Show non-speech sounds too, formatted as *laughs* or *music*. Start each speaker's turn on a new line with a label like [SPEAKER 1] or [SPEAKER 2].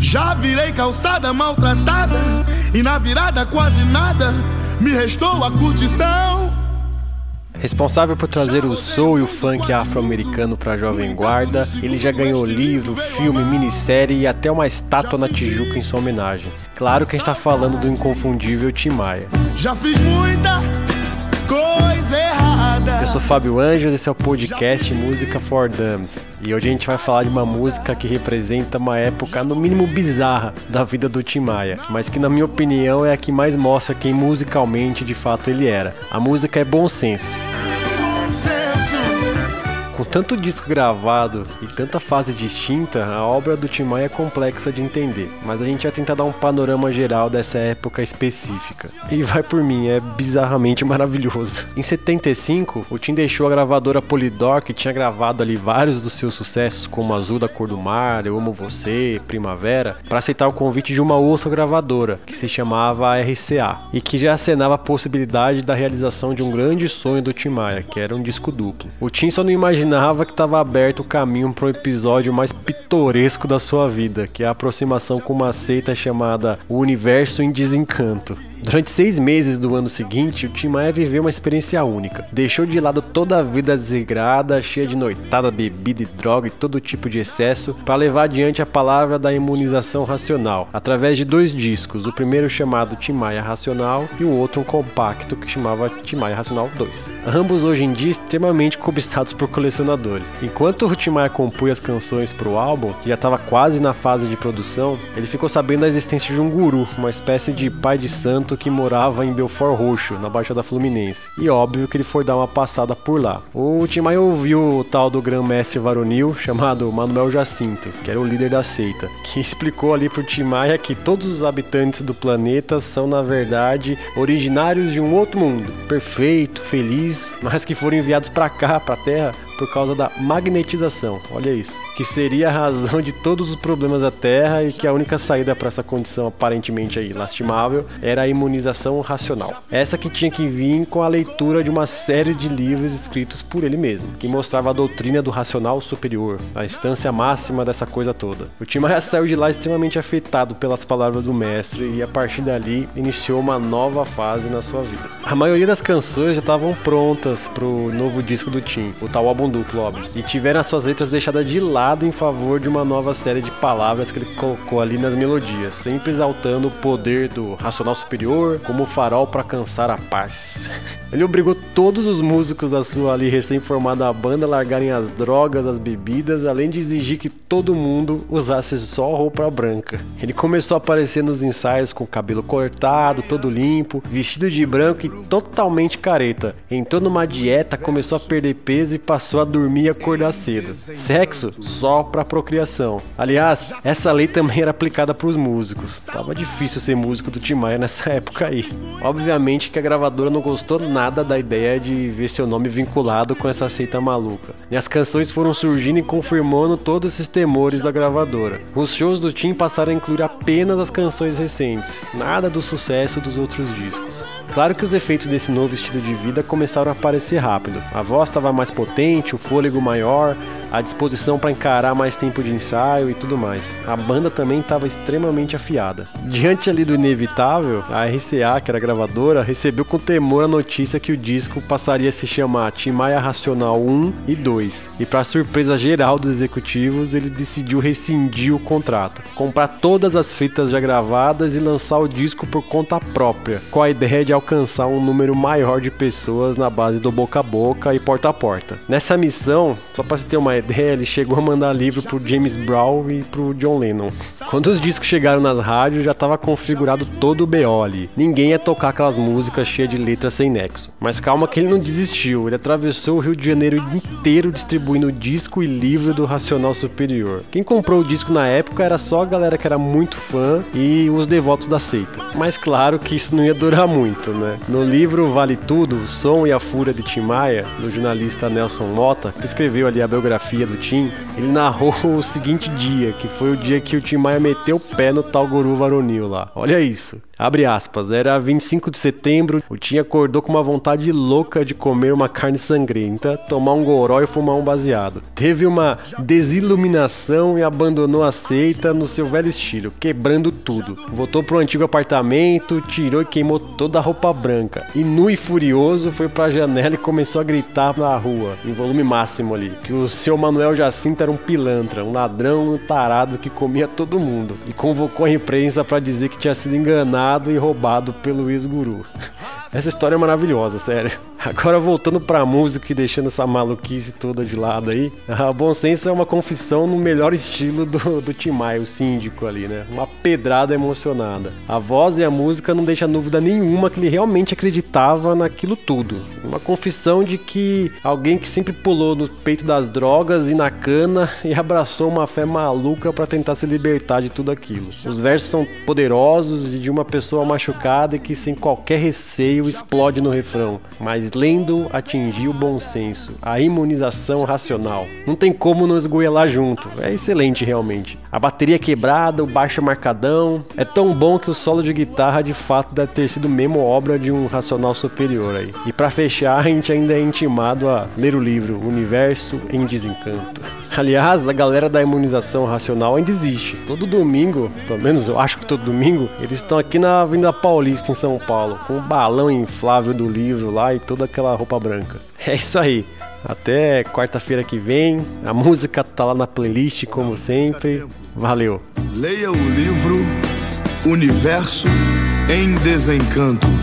[SPEAKER 1] Já virei calçada maltratada e na virada quase nada me restou a curtição.
[SPEAKER 2] Responsável por trazer o soul e o funk afro-americano para a Jovem Guarda, ele já ganhou livro, filme, minissérie e até uma estátua na Tijuca em sua homenagem. Claro que a gente está falando do inconfundível Tim Maia.
[SPEAKER 1] Já fiz muita
[SPEAKER 2] sou Fábio Anjos, esse é o podcast Música for Dummies. E hoje a gente vai falar de uma música que representa uma época, no mínimo bizarra, da vida do Tim Maia, mas que, na minha opinião, é a que mais mostra quem musicalmente de fato ele era. A música é bom senso. Com tanto disco gravado e tanta fase distinta, a obra do Tim Maia é complexa de entender, mas a gente vai tentar dar um panorama geral dessa época específica. E vai por mim, é bizarramente maravilhoso. Em 75, o Tim deixou a gravadora Polydor, que tinha gravado ali vários dos seus sucessos, como Azul da Cor do Mar, Eu Amo Você, Primavera, para aceitar o convite de uma outra gravadora, que se chamava RCA, e que já acenava a possibilidade da realização de um grande sonho do Tim Maia, que era um disco duplo. O Tim só não imaginava imaginava que estava aberto o caminho para o episódio mais pitoresco da sua vida, que é a aproximação com uma seita chamada O Universo em Desencanto. Durante seis meses do ano seguinte, o Tim Maia viveu uma experiência única. Deixou de lado toda a vida desregrada, cheia de noitada, bebida e droga e todo tipo de excesso, para levar adiante a palavra da imunização racional, através de dois discos, o primeiro chamado Tim Maia Racional e o outro um compacto que chamava Tim Maia Racional 2. Ambos hoje em dia extremamente cobiçados por colecionadores. Enquanto o Tim Maia compunha as canções para o álbum, que já estava quase na fase de produção, ele ficou sabendo da existência de um guru, uma espécie de pai de santo que morava em Belfort Roxo, na Baixada Fluminense. E óbvio que ele foi dar uma passada por lá. O Tim Maia ouviu o tal do grão-mestre varonil chamado Manuel Jacinto, que era o líder da seita, que *laughs* explicou ali pro Tim Maia que todos os habitantes do planeta são na verdade originários de um outro mundo, perfeito, feliz, mas que foram enviados para cá, para Terra, por causa da magnetização. Olha isso. Que seria a razão de todos os problemas da Terra e que a única saída para essa condição aparentemente aí lastimável era a imunização racional. Essa que tinha que vir com a leitura de uma série de livros escritos por ele mesmo, que mostrava a doutrina do racional superior, a instância máxima dessa coisa toda. O Tim Maia saiu de lá extremamente afetado pelas palavras do mestre e a partir dali iniciou uma nova fase na sua vida. A maioria das canções já estavam prontas para o novo disco do Tim, o tal álbum duplo, óbvio, e tiveram as suas letras deixadas de lado em favor de uma nova série de palavras que ele colocou ali nas melodias, sempre exaltando o poder do racional superior como farol para alcançar a paz. *laughs* Ele obrigou todos os músicos da sua ali recém-formada banda a largarem as drogas, as bebidas, além de exigir que todo mundo usasse só roupa branca. Ele começou a aparecer nos ensaios com o cabelo cortado, todo limpo, vestido de branco e totalmente careta. Entrou numa dieta, começou a perder peso e passou a dormir e acordar cedo. Sexo só para procriação. Aliás, essa lei também era aplicada para os músicos. Tava difícil ser músico do Tim Maia nessa *laughs* época aí. Obviamente que a gravadora não gostou nada da ideia de ver seu nome vinculado com essa seita maluca. E as canções foram surgindo e confirmando todos esses temores da gravadora. Os shows do Tim passaram a incluir apenas as canções recentes, nada do sucesso dos outros discos. Claro que os efeitos desse novo estilo de vida começaram a aparecer rápido. A voz estava mais potente, o fôlego maior, a disposição para encarar mais tempo de ensaio e tudo mais. A banda também estava extremamente afiada. Diante ali do inevitável, a RCA, que era gravadora, recebeu com temor a notícia que o disco passaria a se chamar Tim Maia Racional 1 e 2. E para surpresa geral dos executivos, ele decidiu rescindir o contrato, comprar todas as fitas já gravadas e lançar o disco por conta própria, com a ideia de alcançar um número maior de pessoas na base do boca a boca e porta a porta. Nessa missão, só para você ter uma ideia, ele chegou a mandar livro pro James Brown e pro John Lennon. Quando os discos chegaram nas rádios, já estava configurado todo o BO ali. Ninguém ia tocar aquelas músicas cheias de letras sem nexo. Mas calma que ele não desistiu, ele atravessou o Rio de Janeiro inteiro distribuindo disco e livro do Racional Superior. Quem comprou o disco na época era só a galera que era muito fã e os devotos da seita. Mas claro que isso não ia durar muito, né? No livro Vale Tudo, o Som e a Fúria de Tim Maia, do jornalista Nelson Mota, que escreveu ali a biografia do Tim, ele narrou *laughs* o seguinte dia, que foi o dia que o Tim Maia meteu o pé no tal guru varonil lá. Olha isso. Abre aspas, era 25 de setembro, o Tim acordou com uma vontade louca de comer uma carne sangrenta, tomar um goró e fumar um baseado. Teve uma desiluminação e abandonou a seita no seu velho estilo, quebrando tudo. Voltou pro antigo apartamento, tirou e queimou toda a roupa branca. E nu e furioso foi pra janela e começou a gritar na rua, em volume máximo ali, que o seu Manuel Jacinto era um pilantra, um ladrão, um tarado que comia todo mundo. E convocou a imprensa para dizer que tinha sido enganado e roubado pelo ex-guru. Essa história é maravilhosa, sério. Agora voltando pra música e deixando essa maluquice toda de lado aí, a Bom Senso é uma confissão no melhor estilo do, do Tim Maia, o síndico ali, né? Uma pedrada emocionada. A voz e a música não deixa dúvida nenhuma que ele realmente acreditava naquilo tudo. Uma confissão de que alguém que sempre pulou no peito das drogas e na cana *laughs* e abraçou uma fé maluca para tentar se libertar de tudo aquilo. Os versos são poderosos e de uma pessoa machucada que sem qualquer receio explode no refrão, lendo atingiu o bom senso, a imunização racional. Não tem como não esgoelar junto, é excelente realmente. A bateria quebrada, o baixo marcadão, é tão bom que o solo de guitarra de fato deve ter sido mesmo obra de um racional superior aí. E para fechar, a gente ainda é intimado a ler o livro Universo em Desencanto. Aliás, a galera da imunização racional ainda existe. Todo domingo, pelo menos eu acho que todo domingo, eles estão aqui na Avenida Paulista, em São Paulo, com o balão inflável do livro lá e toda aquela roupa branca. É isso aí. Até quarta-feira que vem. A música tá lá na playlist, como sempre. Valeu.
[SPEAKER 1] Leia o livro Universo em Desencanto